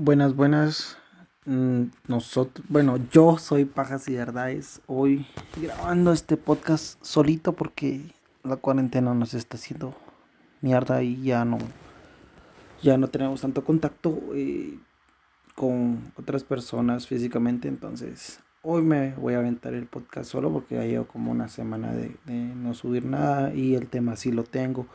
Buenas, buenas. Mm, Nosotros, bueno, yo soy Pajas y Verdades. Hoy grabando este podcast solito porque la cuarentena nos está haciendo mierda y ya no, ya no tenemos tanto contacto eh, con otras personas físicamente. Entonces, hoy me voy a aventar el podcast solo porque ya llevo como una semana de, de no subir nada y el tema sí lo tengo.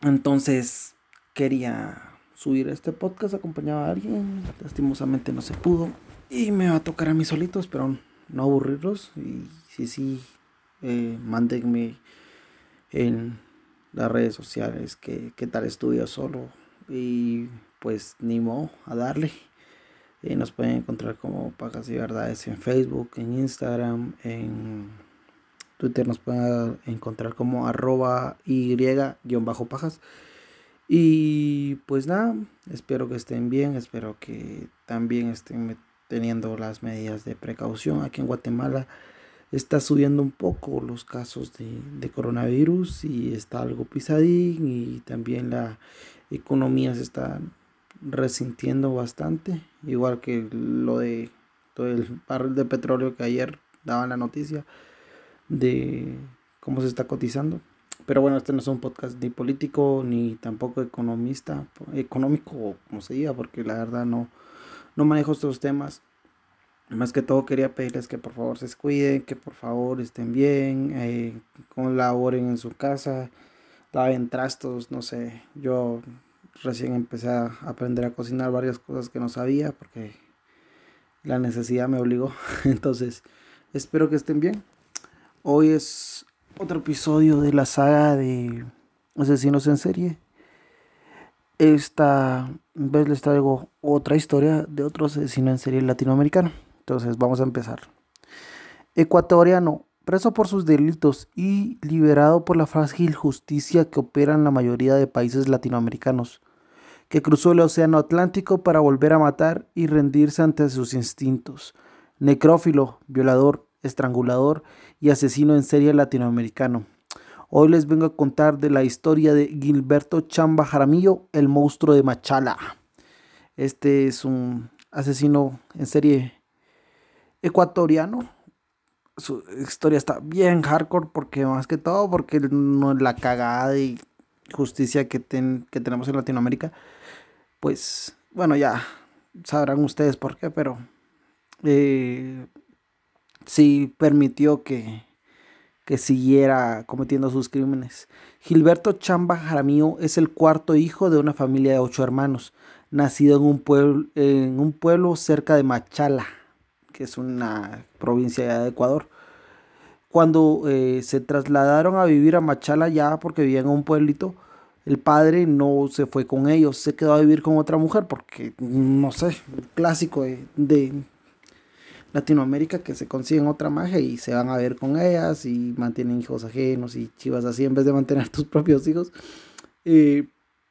Entonces, quería subir este podcast acompañado a alguien. Lastimosamente no se pudo. Y me va a tocar a mí solito, espero no aburrirlos. Y si sí, eh, mándenme en las redes sociales que, tal estudio solo. Y pues ni modo, a darle. Eh, nos pueden encontrar como Pajas y Verdades en Facebook, en Instagram, en Twitter nos pueden encontrar como arroba y-pajas. Y pues nada, espero que estén bien, espero que también estén teniendo las medidas de precaución. Aquí en Guatemala está subiendo un poco los casos de, coronavirus y está algo pisadín y también la economía se está resintiendo bastante, igual que lo de todo el barril de petróleo que ayer daban la noticia de cómo se está cotizando. Pero bueno, este no es un podcast ni político ni tampoco economista, económico, como se diga, porque la verdad no, no manejo estos temas. Más que todo quería pedirles que por favor se cuiden, que por favor estén bien, eh, colaboren en su casa, laven trastos, no sé. Yo recién empecé a aprender a cocinar varias cosas que no sabía porque la necesidad me obligó. Entonces, espero que estén bien. Hoy es otro episodio de la saga de asesinos en serie. Esta vez les traigo otra historia de otro asesino en serie latinoamericano. Entonces vamos a empezar. Ecuatoriano, preso por sus delitos y liberado por la frágil justicia que opera en la mayoría de países latinoamericanos, que cruzó el Océano Atlántico para volver a matar y rendirse ante sus instintos. Necrófilo, violador, estrangulador y asesino en serie latinoamericano. Hoy les vengo a contar de la historia de Gilberto Chamba Jaramillo, el monstruo de Machala. Este es un asesino en serie ecuatoriano. Su historia está bien hardcore porque más que todo porque no la cagada y justicia que, ten, que tenemos en Latinoamérica. Pues bueno, ya sabrán ustedes por qué, pero eh, sí permitió que, que siguiera cometiendo sus crímenes. Gilberto Chamba Jaramillo es el cuarto hijo de una familia de ocho hermanos, nacido en un pueblo, en un pueblo cerca de Machala, que es una provincia de Ecuador. Cuando eh, se trasladaron a vivir a Machala ya porque vivían en un pueblito, el padre no se fue con ellos, se quedó a vivir con otra mujer porque, no sé, clásico de, de Latinoamérica que se consiguen otra magia y se van a ver con ellas y mantienen hijos ajenos y chivas así en vez de mantener tus propios hijos. Y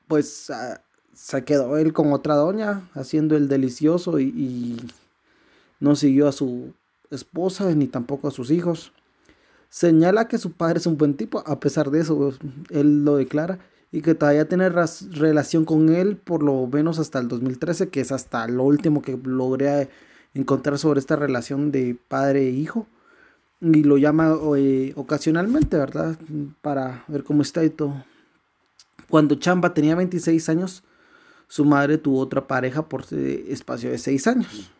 pues uh, se quedó él con otra doña haciendo el delicioso y, y, no siguió a su esposa ni tampoco a sus hijos. Señala que su padre es un buen tipo, a pesar de eso, él lo declara, y que todavía tiene relación con él por lo menos hasta el 2013, que es hasta lo último que logré encontrar sobre esta relación de padre e hijo y lo llama eh, ocasionalmente, ¿verdad? Para ver cómo está y todo. Cuando Chamba tenía 26 años, su madre tuvo otra pareja por espacio de 6 años.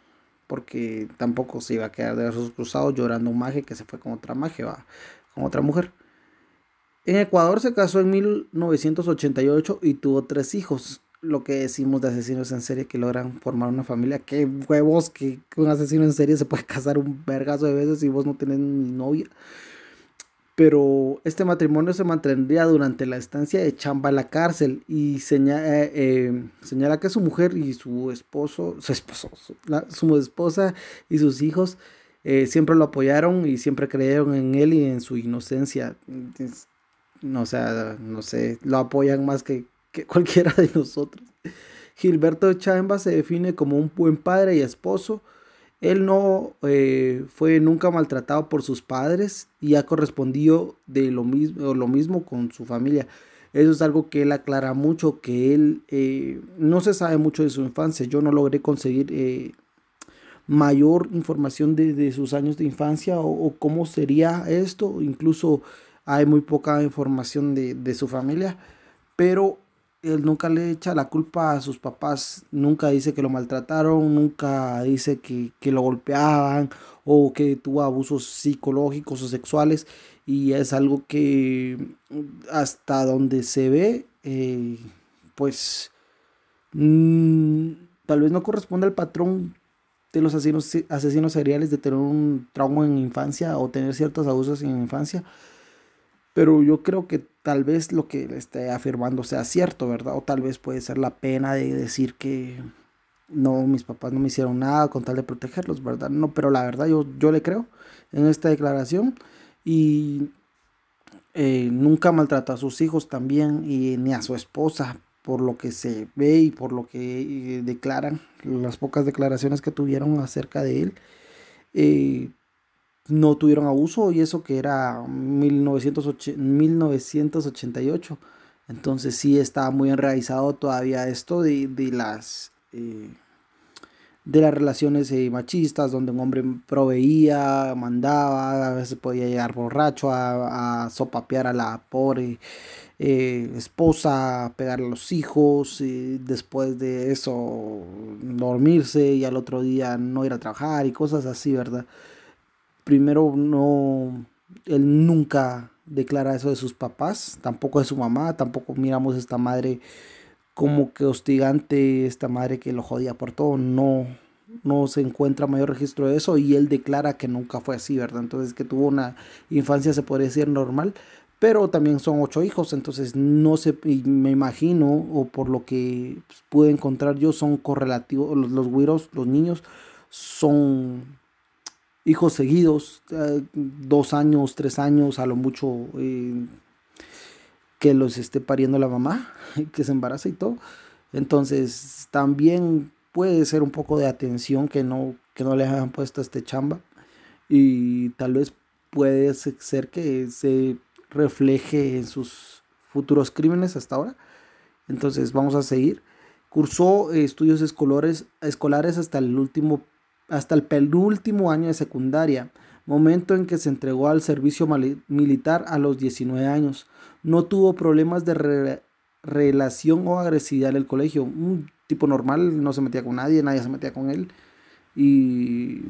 Porque tampoco se iba a quedar de brazos cruzados llorando un maje que se fue con otra maje, va, con otra mujer. En Ecuador se casó en 1988 y tuvo tres hijos lo que decimos de asesinos en serie que logran formar una familia. Qué huevos que un asesino en serie se puede casar un vergazo de veces y vos no tenés ni novia. Pero este matrimonio se mantendría durante la estancia de Chamba en la cárcel y señala, eh, eh, señala que su mujer y su esposo, su esposo, su, su esposa y sus hijos eh, siempre lo apoyaron y siempre creyeron en él y en su inocencia. No, o sea, no sé, lo apoyan más que que cualquiera de nosotros. Gilberto Chamba se define como un buen padre y esposo. Él no eh, fue nunca maltratado por sus padres y ha correspondido de lo mismo, lo mismo con su familia. Eso es algo que él aclara mucho, que él eh, no se sabe mucho de su infancia. Yo no logré conseguir eh, mayor información de, sus años de infancia o, cómo sería esto. Incluso hay muy poca información de, de su familia, pero él nunca le echa la culpa a sus papás, nunca dice que lo maltrataron, nunca dice que, lo golpeaban o que tuvo abusos psicológicos o sexuales. Y es algo que hasta donde se ve, eh, pues mm, tal vez no corresponde al patrón de los asesinos, asesinos seriales de tener un trauma en infancia o tener ciertos abusos en infancia pero yo creo que tal vez lo que le esté afirmando sea cierto, ¿verdad? O tal vez puede ser la pena de decir que no, mis papás no me hicieron nada con tal de protegerlos, ¿verdad? No, pero la verdad yo, yo le creo en esta declaración y eh, nunca maltrató a sus hijos también y ni a su esposa por lo que se ve y por lo que eh, declaran las pocas declaraciones que tuvieron acerca de él eh, no tuvieron abuso y eso que era 1988. Entonces sí estaba muy enraizado todavía esto de, las... Eh, de las relaciones eh, machistas, donde un hombre proveía, mandaba, a veces podía llegar borracho a, a sopapear a la pobre eh, esposa, pegarle a los hijos, y después de eso dormirse y al otro día no ir a trabajar y cosas así, ¿verdad? Primero no, él nunca declara eso de sus papás, tampoco de su mamá, tampoco miramos esta madre como que hostigante, esta madre que lo jodía por todo, no, no se encuentra mayor registro de eso y él declara que nunca fue así, ¿verdad? Entonces que tuvo una infancia, se podría decir, normal, pero también son ocho hijos, entonces no sé, me imagino, o por lo que pude encontrar yo, son correlativos, los, los güiros, los niños, son hijos seguidos, eh, dos años, tres años, a lo mucho eh, que los esté pariendo la mamá, que se embaraza y todo. Entonces también puede ser un poco de atención que no, que no le hayan puesto a este chamba y tal vez puede ser que se refleje en sus futuros crímenes hasta ahora. Entonces vamos a seguir. Cursó estudios escolares, escolares hasta el último hasta el penúltimo año de secundaria, momento en que se entregó al servicio militar a los 19 años. No tuvo problemas de relación o agresividad en el colegio. Un tipo normal, no se metía con nadie, nadie se metía con él. Y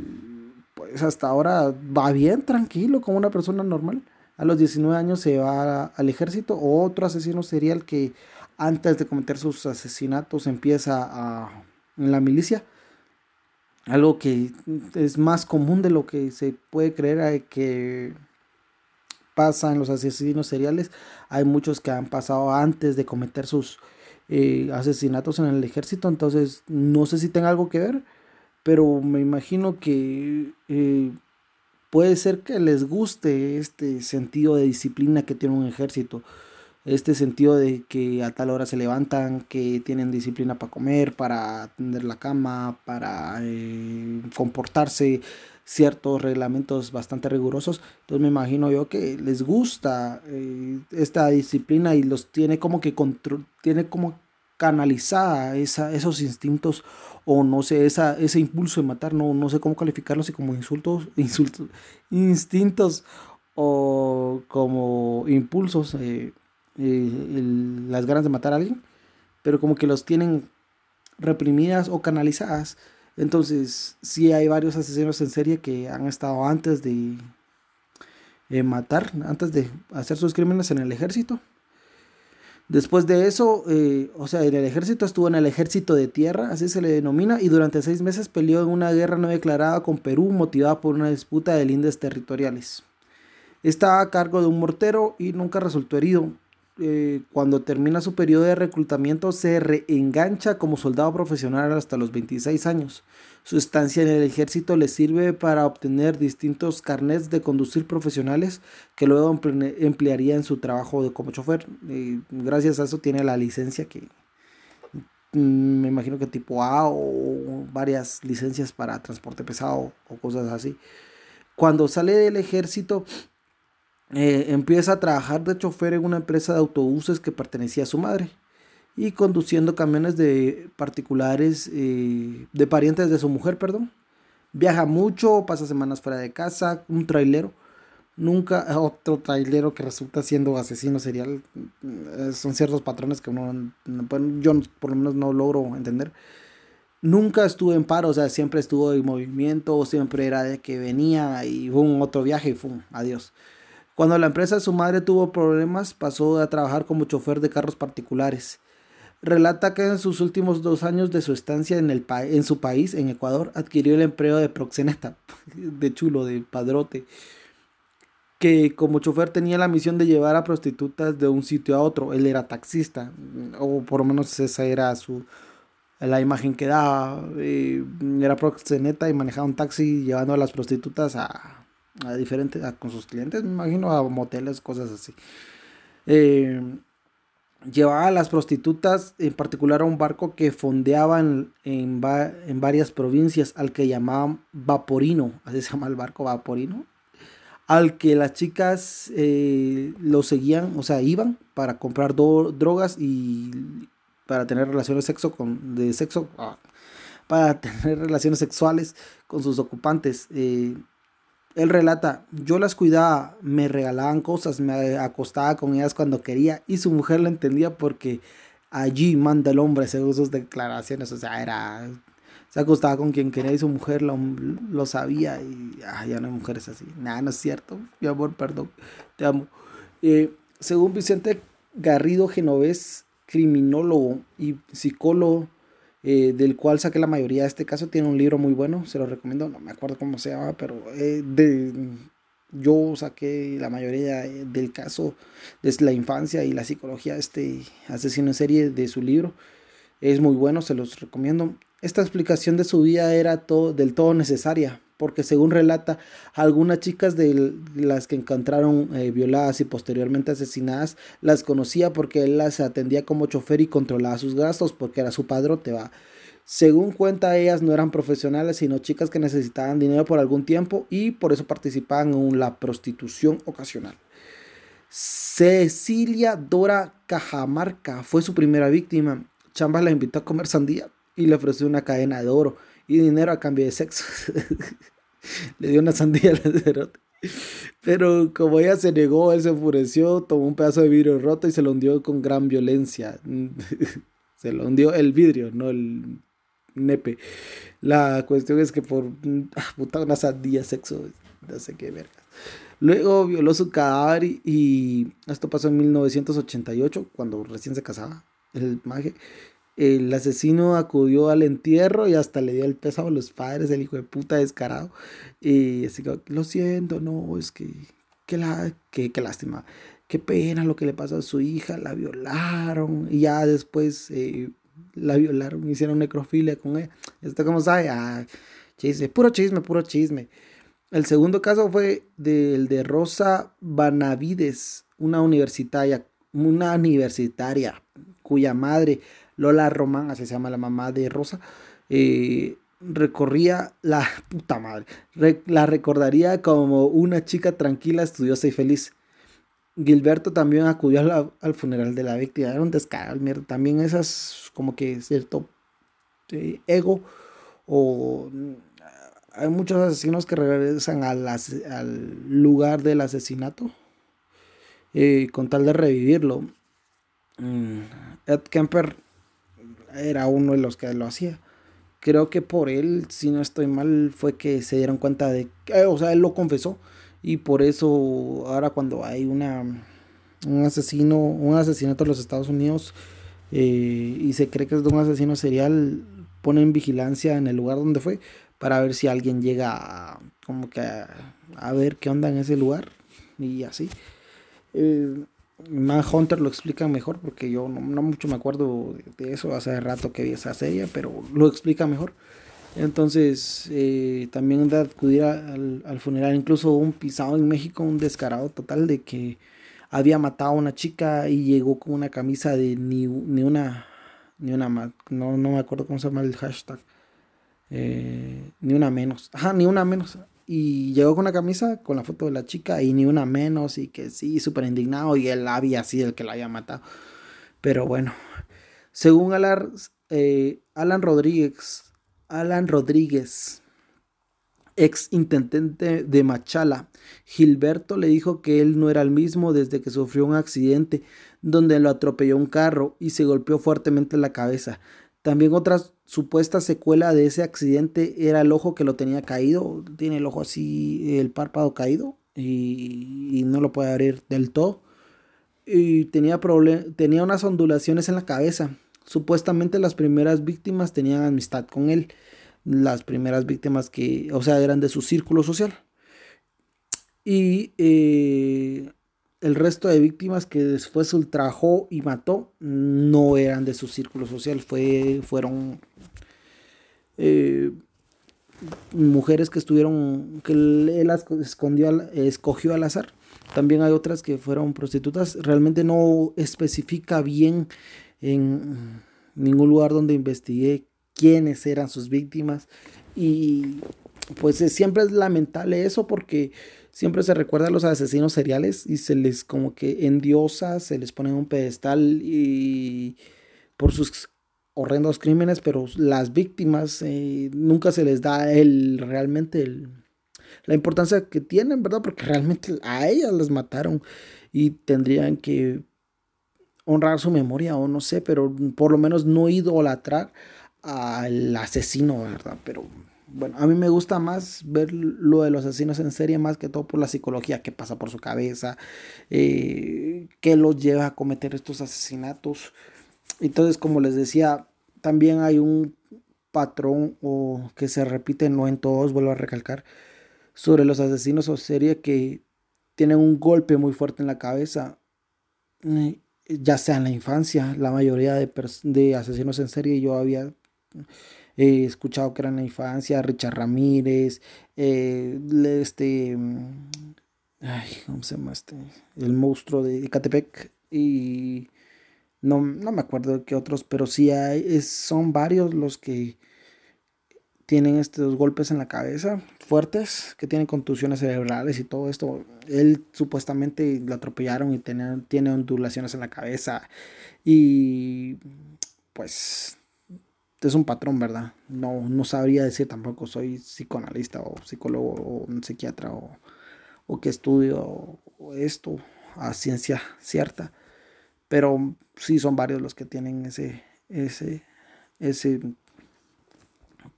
pues hasta ahora va bien, tranquilo, como una persona normal. A los 19 años se va al ejército. Otro asesino serial que antes de cometer sus asesinatos empieza a, en la milicia algo que es más común de lo que se puede creer que pasa en los asesinos seriales. Hay muchos que han pasado antes de cometer sus eh, asesinatos en el ejército, entonces no sé si tenga algo que ver, pero me imagino que eh, puede ser que les guste este sentido de disciplina que tiene un ejército este sentido de que a tal hora se levantan, que tienen disciplina para comer, para atender la cama, para eh, comportarse, ciertos reglamentos bastante rigurosos. Entonces me imagino yo que les gusta eh, esta disciplina y los tiene como que control, tiene como canalizada esa, esos instintos o no sé, esa, ese impulso de matar, no, no sé cómo calificarlos, si como insultos, insultos, instintos o como impulsos. Eh, eh, las ganas de matar a alguien, pero como que los tienen reprimidas o canalizadas. Entonces, sí hay varios asesinos en serie que han estado antes de eh, matar, antes de hacer sus crímenes en el ejército. Después de eso, eh, o sea, en el ejército estuvo en el ejército de tierra, así se le denomina, y durante seis meses peleó en una guerra no declarada con Perú motivada por una disputa de lindes territoriales. Estaba a cargo de un mortero y nunca resultó herido. Eh, cuando termina su periodo de reclutamiento, se reengancha como soldado profesional hasta los 26 años. Su estancia en el ejército le sirve para obtener distintos carnets de conducir profesionales que luego emplearía en su trabajo de como chofer. gracias a eso tiene la licencia que mm, me imagino que tipo A o varias licencias para transporte pesado o cosas así. Cuando sale del ejército, eh, empieza a trabajar de chofer en una empresa de autobuses que pertenecía a su madre y conduciendo camiones de particulares, eh, de parientes de su mujer, perdón. Viaja mucho, pasa semanas fuera de casa, un trailero. Nunca, otro trailero que resulta siendo asesino serial. Eh, son ciertos patrones que uno, yo por lo menos no logro entender. Nunca estuvo en paro, o sea, siempre estuvo en movimiento, siempre era de que venía y un otro viaje y fue adiós. Cuando la empresa de su madre tuvo problemas, pasó a trabajar como chofer de carros particulares. Relata que en sus últimos dos años de su estancia en, el su país, en Ecuador, adquirió el empleo de proxeneta, de chulo, de padrote, que como chofer tenía la misión de llevar a prostitutas de un sitio a otro. Él era taxista, o por lo menos esa era su, la imagen que daba. Eh, era proxeneta y manejaba un taxi llevando a las prostitutas a, a diferentes, con sus clientes, me imagino, a moteles, cosas así. Eh, llevaba a las prostitutas, en particular a un barco que fondeaba en, en, varias provincias, al que llamaban Vaporino, así se llama el barco Vaporino, al que las chicas eh, lo seguían, o sea, iban para comprar drogas y para tener relaciones sexo con, de sexo, ah, para tener relaciones sexuales con sus ocupantes. Eh, él relata, yo las cuidaba, me regalaban cosas, me acostaba con ellas cuando quería y su mujer lo entendía porque allí manda el hombre según sus declaraciones, o sea, era, se acostaba con quien quería y su mujer lo, lo sabía y ya no hay mujeres así, nada, no es cierto, mi amor, perdón, te amo. Eh, según Vicente Garrido Genovés, criminólogo y psicólogo, eh, del cual saqué la mayoría de este caso. Tiene un libro muy bueno, se lo recomiendo, no me acuerdo cómo se llama, pero eh, de, yo saqué la mayoría del caso desde la infancia y la psicología de este asesino en serie de su libro. Es muy bueno, se los recomiendo. Esta explicación de su vida era todo, del todo necesaria, porque según relata, algunas chicas de las que encontraron eh, violadas y posteriormente asesinadas las conocía porque él las atendía como chofer y controlaba sus gastos porque era su padrote, va. Según cuenta, ellas no eran profesionales, sino chicas que necesitaban dinero por algún tiempo y por eso participaban en la prostitución ocasional. Cecilia Dora Cajamarca fue su primera víctima. Chambas la invitó a comer sandía y le ofreció una cadena de oro y dinero a cambio de sexo. Le dio una sandía al cerote. Pero como ella se negó, él se enfureció, tomó un pedazo de vidrio roto y se lo hundió con gran violencia. se lo hundió el vidrio, no el nepe. La cuestión es que por ah, puta una sandía sexo, no sé qué verga. Luego violó su cadáver y, esto pasó en 1988, cuando recién se casaba el maje. El asesino acudió al entierro y hasta le dio el peso a los padres, el hijo de puta descarado. Y así que, lo siento, no, es que, que, la, que, lástima, qué pena lo que le pasó a su hija, la violaron y ya después eh, la violaron, hicieron necrofilia con ella. Está como sabe, ah, chisme, puro chisme, puro chisme. El segundo caso fue del de Rosa Banavides, una universitaria, una universitaria cuya madre Lola Román, así se llama la mamá de Rosa, eh, recorría la puta madre, la recordaría como una chica tranquila, estudiosa y feliz. Gilberto también acudió al funeral de la víctima, era un. También esas, como que cierto eh, ego, o hay muchos asesinos que regresan al lugar del asesinato eh, con tal de revivirlo. Mm, Ed Kemper era uno de los que lo hacía. Creo que por él, si no estoy mal, fue que se dieron cuenta de que, o sea, él lo confesó. Y por eso ahora cuando hay una, un asesino, un asesinato en los Estados Unidos eh, y se cree que es un asesino serial, ponen vigilancia en el lugar donde fue para ver si alguien llega a, como que a, ver qué onda en ese lugar y así. Eh, Hunter lo explica mejor porque yo no, mucho me acuerdo de eso, hace rato que vi esa serie, pero lo explica mejor. Entonces, eh, también de acudir al, al, funeral, incluso un pisado en México, un descarado total de que había matado a una chica y llegó con una camisa de ni, ni una, ni una más, no, no me acuerdo cómo se llama el hashtag, eh, ni una menos, ajá, ni una menos, y llegó con una camisa con la foto de la chica y ni una menos y que sí, súper indignado y él había sido el que la había matado. Pero bueno, según Alan, eh, Alan Rodríguez, Alan Rodríguez, ex intendente de Machala, Gilberto le dijo que él no era el mismo desde que sufrió un accidente donde lo atropelló un carro y se golpeó fuertemente en la cabeza. También otra supuesta secuela de ese accidente era el ojo que lo tenía caído. Tiene el ojo así, el párpado caído y, no lo puede abrir del todo. Y tenía, tenía unas ondulaciones en la cabeza. Supuestamente las primeras víctimas tenían amistad con él. Las primeras víctimas que, o sea, eran de su círculo social. Y eh, el resto de víctimas que después ultrajó y mató no eran de su círculo social, fue, fueron eh, mujeres que estuvieron, que él escondió, escogió al azar. También hay otras que fueron prostitutas. Realmente no especifica bien en ningún lugar donde investigué quiénes eran sus víctimas. Y pues siempre es lamentable eso porque siempre se recuerda a los asesinos seriales y se les como que endiosa, se les pone en un pedestal y por sus horrendos crímenes, pero las víctimas eh, nunca se les da el realmente la importancia que tienen, ¿verdad? Porque realmente a ellas las mataron y tendrían que honrar su memoria o no sé, pero por lo menos no idolatrar al asesino, ¿verdad? Pero bueno, a mí me gusta más ver lo de los asesinos en serie más que todo por la psicología que pasa por su cabeza, eh, que los lleva a cometer estos asesinatos. Entonces, como les decía, también hay un patrón o que se repite, no en todos, vuelvo a recalcar, sobre los asesinos en serie que tienen un golpe muy fuerte en la cabeza, eh, ya sea en la infancia, la mayoría de, de asesinos en serie yo había He escuchado que era en la infancia, Richard Ramírez, eh, este, ay, ¿cómo se llama este? El monstruo de Catepec y no, no me acuerdo de qué otros, pero sí hay, son varios los que tienen estos golpes en la cabeza fuertes, que tienen contusiones cerebrales y todo esto. Él supuestamente lo atropellaron y tiene, tiene ondulaciones en la cabeza y pues es un patrón, ¿verdad? No, no sabría decir tampoco soy psicoanalista o psicólogo o psiquiatra o, o que estudio esto a ciencia cierta, pero sí son varios los que tienen ese, ese, ese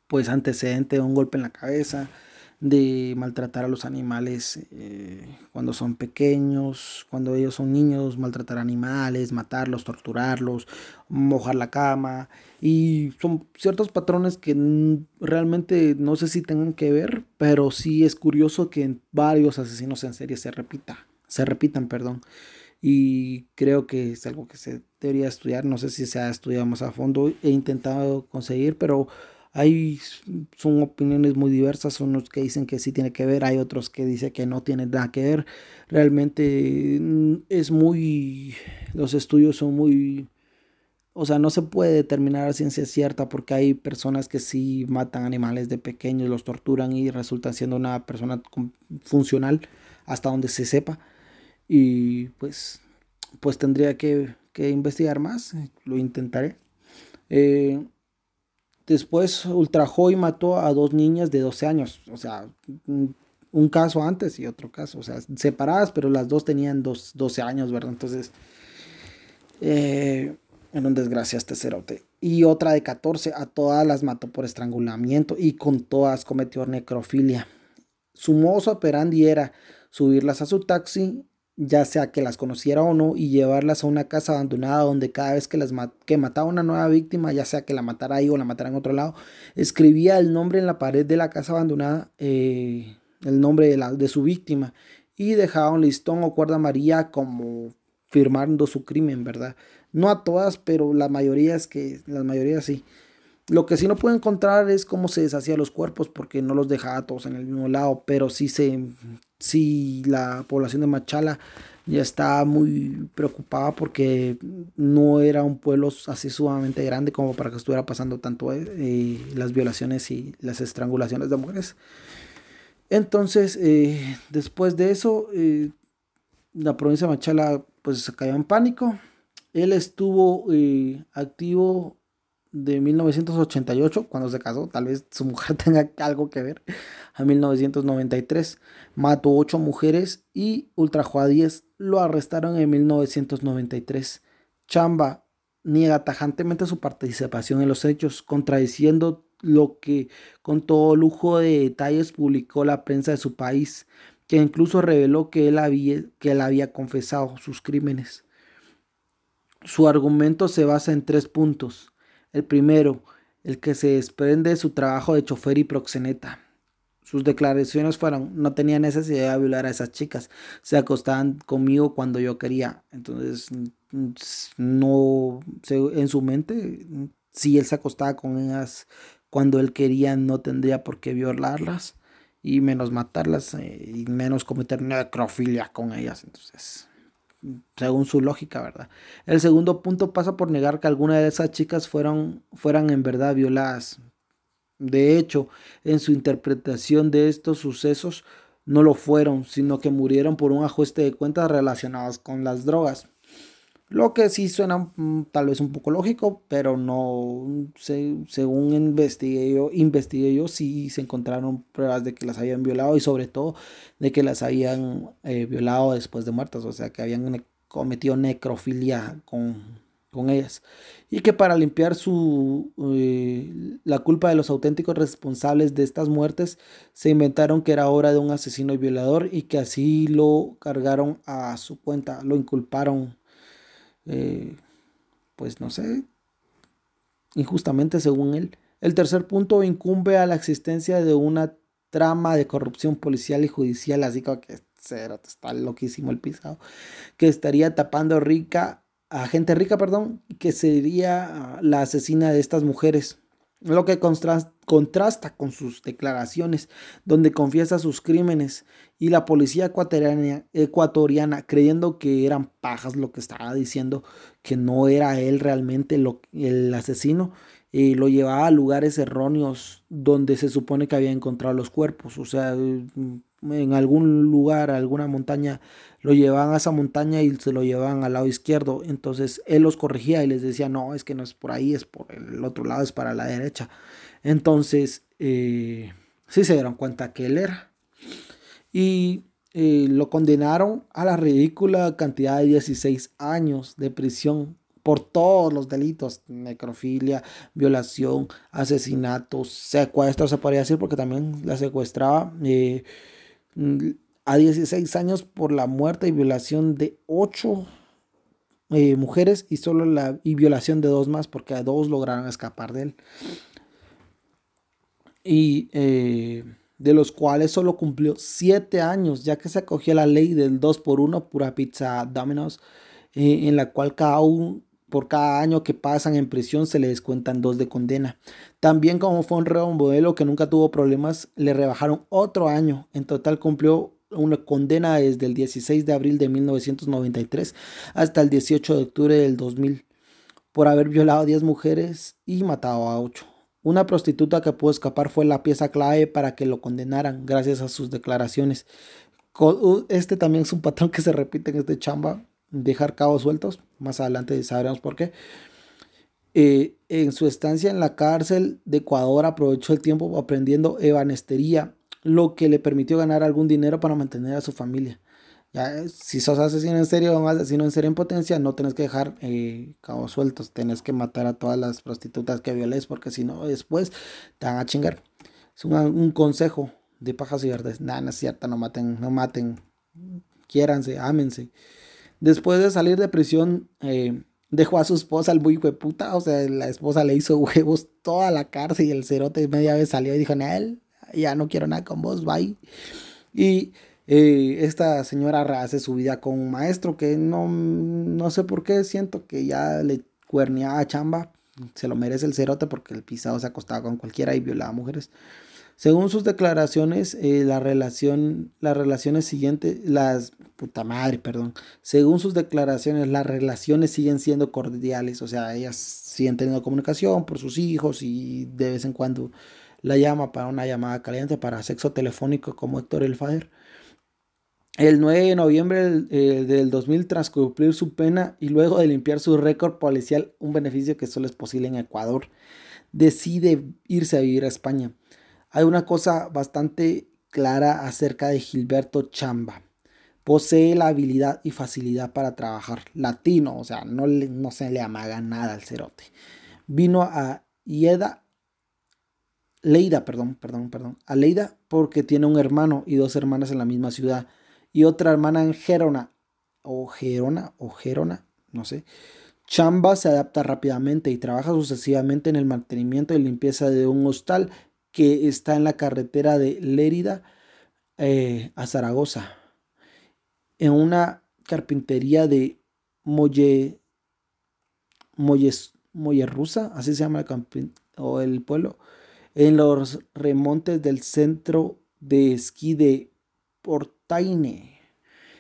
pues antecedente de un golpe en la cabeza, de maltratar a los animales eh, cuando son pequeños, cuando ellos son niños, maltratar animales, matarlos, torturarlos, mojar la cama. Y son ciertos patrones que realmente no sé si tengan que ver, pero sí es curioso que en varios asesinos en serie se repita, se repitan, perdón. Y creo que es algo que se debería estudiar, no sé si se ha estudiado más a fondo, he intentado conseguir, pero hay, son opiniones muy diversas, son los que dicen que sí tiene que ver, hay otros que dicen que no tiene nada que ver. Realmente mm, es muy, los estudios son muy, o sea, no se puede determinar a ciencia cierta porque hay personas que sí matan animales de pequeños, los torturan y resultan siendo una persona funcional hasta donde se sepa. Y pues, pues tendría que, que investigar más, lo intentaré. Eh, Después ultrajó y mató a dos niñas de 12 años. O sea, un caso antes y otro caso. O sea, separadas, pero las dos tenían dos, 12 años, ¿verdad? Entonces, eh, en un desgracia este cerote. Y otra de 14, a todas las mató por estrangulamiento y con todas cometió necrofilia. Su mozo operandi era subirlas a su taxi ya sea que las conociera o no, y llevarlas a una casa abandonada donde cada vez que, las que mataba una nueva víctima, ya sea que la matara ahí o la matara en otro lado, escribía el nombre en la pared de la casa abandonada, eh, el nombre de, la, de su víctima, y dejaba un listón o cuerda amarilla como firmando su crimen, ¿verdad? No a todas, pero la mayoría es que, la mayoría sí. Lo que sí no puedo encontrar es cómo se deshacía los cuerpos porque no los dejaba todos en el mismo lado, pero sí se sí la población de Machala ya está muy preocupada porque no era un pueblo así sumamente grande como para que estuviera pasando tanto eh, las violaciones y las estrangulaciones de mujeres. Entonces, eh, después de eso, eh, la provincia de Machala pues se cayó en pánico. Él estuvo eh, activo de 1988, cuando se casó, tal vez su mujer tenga algo que ver, a 1993. Mató ocho mujeres y ultrajó a 10. Lo arrestaron en 1993. Chamba niega tajantemente su participación en los hechos, contradiciendo lo que con todo lujo de detalles publicó la prensa de su país, que incluso reveló que él había, que él había confesado sus crímenes. Su argumento se basa en tres puntos. El primero, el que se desprende de su trabajo de chofer y proxeneta. Sus declaraciones fueron, no tenía necesidad de violar a esas chicas, se acostaban conmigo cuando yo quería. Entonces, no, en su mente, si él se acostaba con ellas cuando él quería, no tendría por qué violarlas y menos matarlas eh, y menos cometer necrofilia con ellas. Entonces, según su lógica, ¿verdad? El segundo punto pasa por negar que alguna de esas chicas fueron, fueran en verdad violadas. De hecho, en su interpretación de estos sucesos, no lo fueron, sino que murieron por un ajuste de cuentas relacionados con las drogas. Lo que sí suena mm, tal vez un poco lógico, pero no, según investigué yo, investigué yo, sí se encontraron pruebas de que las habían violado y sobre todo de que las habían eh, violado después de muertas, o sea, que habían cometido necrofilia con, con ellas. Y que para limpiar su, eh, la culpa de los auténticos responsables de estas muertes, se inventaron que era obra de un asesino y violador y que así lo cargaron a su cuenta, lo inculparon eh, pues no sé, injustamente según él. El tercer punto incumbe a la existencia de una trama de corrupción policial y judicial, así como que está loquísimo el pisado, que estaría tapando rica a gente rica, perdón, que sería la asesina de estas mujeres lo que contrasta con sus declaraciones, donde confiesa sus crímenes, y la policía ecuatoriana, ecuatoriana creyendo que eran pajas lo que estaba diciendo, que no era él realmente lo, el asesino, y lo llevaba a lugares erróneos donde se supone que había encontrado los cuerpos, o sea, en algún lugar, alguna montaña, lo llevaban a esa montaña y se lo llevaban al lado izquierdo. Entonces él los corregía y les decía, no, es que no es por ahí, es por el otro lado, es para la derecha. Entonces, eh, sí se dieron cuenta que él era. Y eh, lo condenaron a la ridícula cantidad de 16 años de prisión por todos los delitos, necrofilia, violación, asesinato, secuestro, se podría decir, porque también la secuestraba. Eh, a 16 años por la muerte y violación de 8 eh, mujeres y solo la y violación de dos más porque a dos lograron escapar de él. Y de los cuales solo cumplió 7 años, ya que se acogió a la ley del 2 por 1 pura pizza Domino's, eh, en la cual cada por cada año que pasan en prisión se le descuentan dos de condena. También como fue un reo modelo que nunca tuvo problemas, le rebajaron otro año. En total cumplió una condena desde el 16 de abril de 1993 hasta el 18 de octubre del 2000 por haber violado a 10 mujeres y matado a 8. Una prostituta que pudo escapar fue la pieza clave para que lo condenaran gracias a sus declaraciones. Este también es un patrón que se repite en este chamba dejar cabos sueltos. Más adelante sabremos por qué. Eh, en su estancia en la cárcel de Ecuador aprovechó el tiempo aprendiendo ebanestería, lo que le permitió ganar algún dinero para mantener a su familia. Ya, si sos asesino en serio o un asesino en serio en potencia, no tenés que dejar eh, cabos sueltos, tenés que matar a todas las prostitutas que violes, porque si no, después te van a chingar. Es un, consejo de pajas y verdes. Nada, no es cierto, no maten, no maten. Quiéranse, ámense. Después de salir de prisión, eh, dejó a su esposa el muy puta. O sea, la esposa le hizo huevos toda la cárcel y el cerote media vez salió y dijo, él ya no quiero nada con vos, bye. Y eh, esta señora rehace su vida con un maestro que no, no sé por qué siento que ya le cuernía a chamba. Se lo merece el cerote porque el pisado se acostaba con cualquiera y violaba mujeres. Según sus declaraciones, eh, la relación, las relaciones siguientes, las, puta madre, perdón, según sus declaraciones, las relaciones siguen siendo cordiales, o sea, ellas siguen teniendo comunicación por sus hijos y de vez en cuando la llama para una llamada caliente para sexo telefónico como Héctor El Fader. El 9 de noviembre del 2000, tras cumplir su pena y luego de limpiar su récord policial, un beneficio que solo es posible en Ecuador, decide irse a vivir a España. Hay una cosa bastante clara acerca de Gilberto Chamba. Posee la habilidad y facilidad para trabajar. Latino, o sea, no, no se le amaga nada al cerote. Vino a Ieda, Leida, perdón, perdón, perdón, a Leida porque tiene un hermano y dos hermanas en la misma ciudad y otra hermana en Gerona, o Gerona, o Gerona, no sé. Chamba se adapta rápidamente y trabaja sucesivamente en el mantenimiento y limpieza de un hostal que está en la carretera de Lérida eh, a Zaragoza. En una carpintería de Molle, Molles, Mollerrusa, así se llama el, o el pueblo, en los remontes del centro de esquí de Portaine,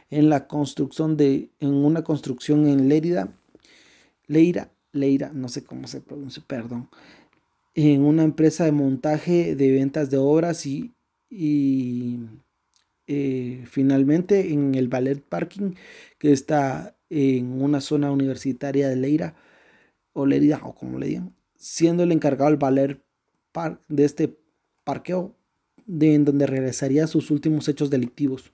en la construcción de, en una construcción en Lérida, Leira, Leira, no sé cómo se pronuncia, perdón, en una empresa de montaje de ventas de obras y, y eh, finalmente en el Ballet Parking que está en una zona universitaria de Leira o Lerida o como le digan, siendo el encargado del Ballet Park de este parqueo de en donde regresaría sus últimos hechos delictivos.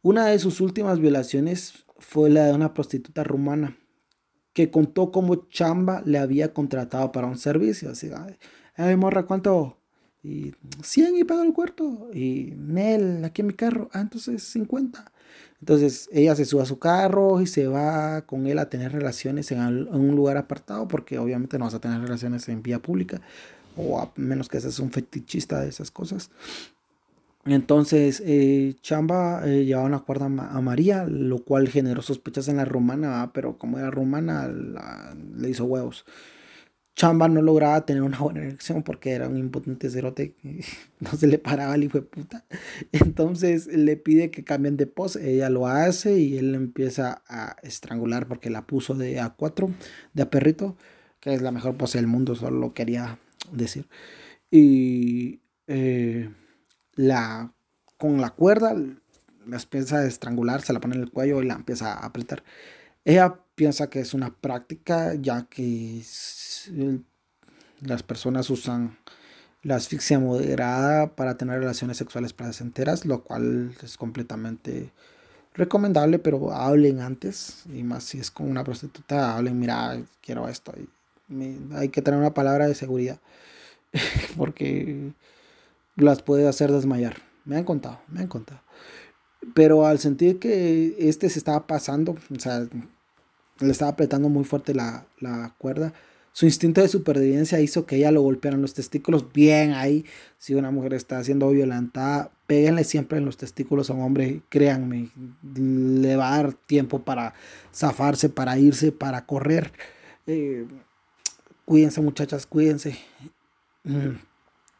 Una de sus últimas violaciones fue la de una prostituta rumana que contó cómo Chamba le había contratado para un servicio. Así, ay, morra, ¿cuánto? Y 100 y pago el cuarto. Y Nel, aquí en mi carro. Ah, entonces 50. Entonces ella se sube a su carro y se va con él a tener relaciones en, un lugar apartado, porque obviamente no vas a tener relaciones en vía pública, o a menos que seas un fetichista de esas cosas. Entonces, eh, Chamba eh, llevaba una cuerda a María, lo cual generó sospechas en la romana, pero como era romana, le hizo huevos. Chamba no lograba tener una buena erección porque era un impotente cerote no se le paraba al hijo de puta. Entonces le pide que cambien de pose, ella lo hace y él empieza a estrangular porque la puso de A4, de a perrito, que es la mejor pose del mundo, solo lo quería decir. Y... Eh, la, con la cuerda, la empieza a estrangular, se la pone en el cuello y la empieza a apretar. Ella piensa que es una práctica ya que las personas usan la asfixia moderada para tener relaciones sexuales placenteras, lo cual es completamente recomendable, pero hablen antes, y más si es con una prostituta, hablen, mira, quiero esto, hay que tener una palabra de seguridad, porque las puede hacer desmayar. Me han contado, me han contado. Pero al sentir que este se estaba pasando, o sea, le estaba apretando muy fuerte la, cuerda, su instinto de supervivencia hizo que ella lo golpearan los testículos. Bien ahí, si una mujer está siendo violentada, péguenle siempre en los testículos a un hombre, créanme, le va a dar tiempo para zafarse, para irse, para correr. Eh, cuídense muchachas, cuídense. Mm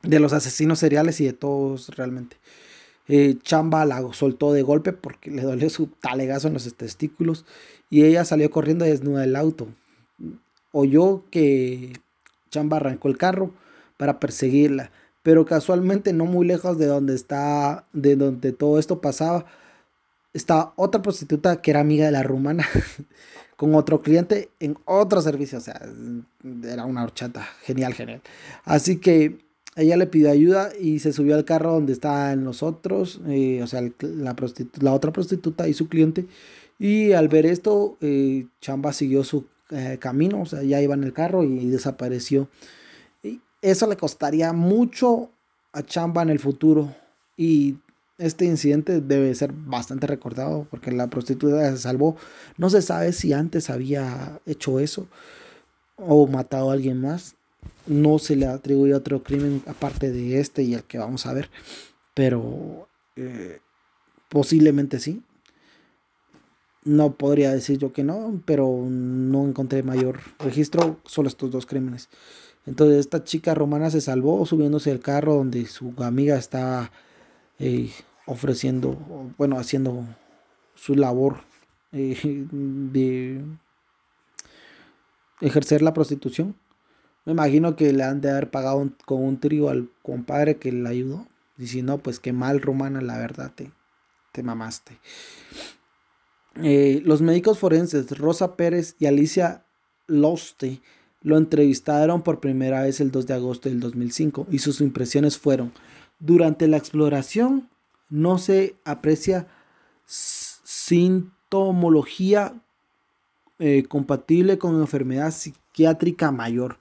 de los asesinos seriales y de todos realmente. Eh, Chamba la soltó de golpe porque le dolió su talegazo en los testículos y ella salió corriendo desnuda del auto. Oyó que Chamba arrancó el carro para perseguirla, pero casualmente no muy lejos de donde está, de donde todo esto pasaba, estaba otra prostituta que era amiga de la rumana con otro cliente en otro servicio, o sea, era una horchata, genial, genial. Así que ella le pidió ayuda y se subió al carro donde estaban los otros, eh, o sea, la, la, otra prostituta y su cliente. Y al ver esto, eh, Chamba siguió su eh, camino, o sea, ya iba en el carro y, desapareció. Y eso le costaría mucho a Chamba en el futuro. Y este incidente debe ser bastante recordado porque la prostituta se salvó. No se sabe si antes había hecho eso o matado a alguien más no se le atribuye otro crimen aparte de este y el que vamos a ver, pero eh, posiblemente sí. No podría decir yo que no, pero no encontré mayor registro, solo estos dos crímenes. Entonces esta chica romana se salvó subiéndose al carro donde su amiga estaba eh, ofreciendo, bueno, haciendo su labor eh, de ejercer la prostitución Me imagino que le han de haber pagado con un trío al compadre que le ayudó. Y si no, pues qué mal, Romana, la verdad, te, te mamaste. Eh, los médicos forenses Rosa Pérez y Alicia Loste lo entrevistaron por primera vez el 2 de agosto del 2005 y sus impresiones fueron, durante la exploración no se aprecia sintomología eh, compatible con enfermedad psiquiátrica mayor.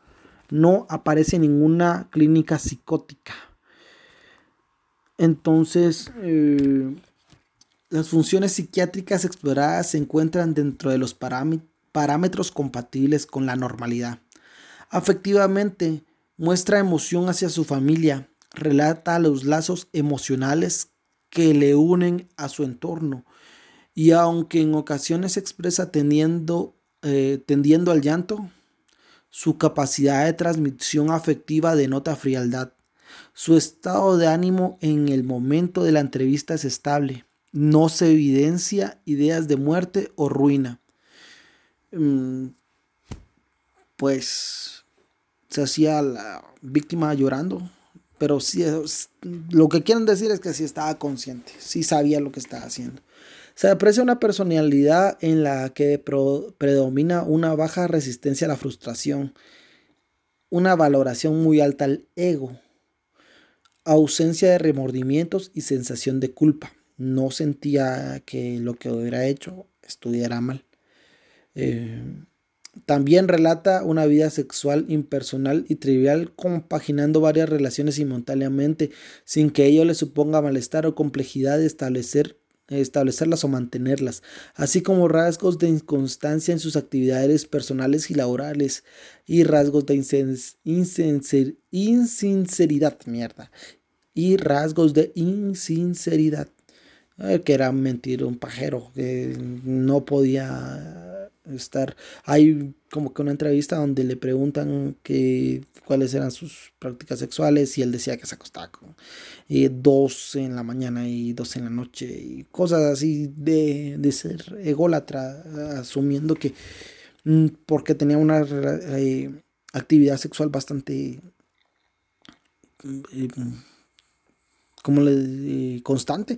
No aparece ninguna clínica psicótica. Entonces, eh, las funciones psiquiátricas exploradas se encuentran dentro de los parámetros compatibles con la normalidad. Afectivamente, muestra emoción hacia su familia, relata los lazos emocionales que le unen a su entorno y aunque en ocasiones expresa tendiendo, eh, tendiendo al llanto, su capacidad de transmisión afectiva denota frialdad. Su estado de ánimo en el momento de la entrevista es estable. No se evidencia ideas de muerte o ruina. Mm, pues se hacía la víctima llorando, pero sí, lo que quieren decir es que sí estaba consciente, sí sabía lo que estaba haciendo. Se aprecia una personalidad en la que predomina una baja resistencia a la frustración, una valoración muy alta al ego, ausencia de remordimientos y sensación de culpa. No sentía que lo que hubiera hecho estuviera mal. Eh, también relata una vida sexual impersonal y trivial, compaginando varias relaciones simultáneamente, sin que ello le suponga malestar o complejidad de establecer establecerlas o mantenerlas, así como rasgos de inconstancia en sus actividades personales y laborales y rasgos de insinceridad, mierda, y rasgos de insinceridad, eh, que era mentir un pajero, que no podía estar. Hay como que una entrevista donde le preguntan que cuáles eran sus prácticas sexuales y él decía que se acostaba con eh, dos en la mañana y dos en la noche y cosas así de, de ser ególatra, asumiendo que mm, porque tenía una eh, actividad sexual bastante eh, como le constante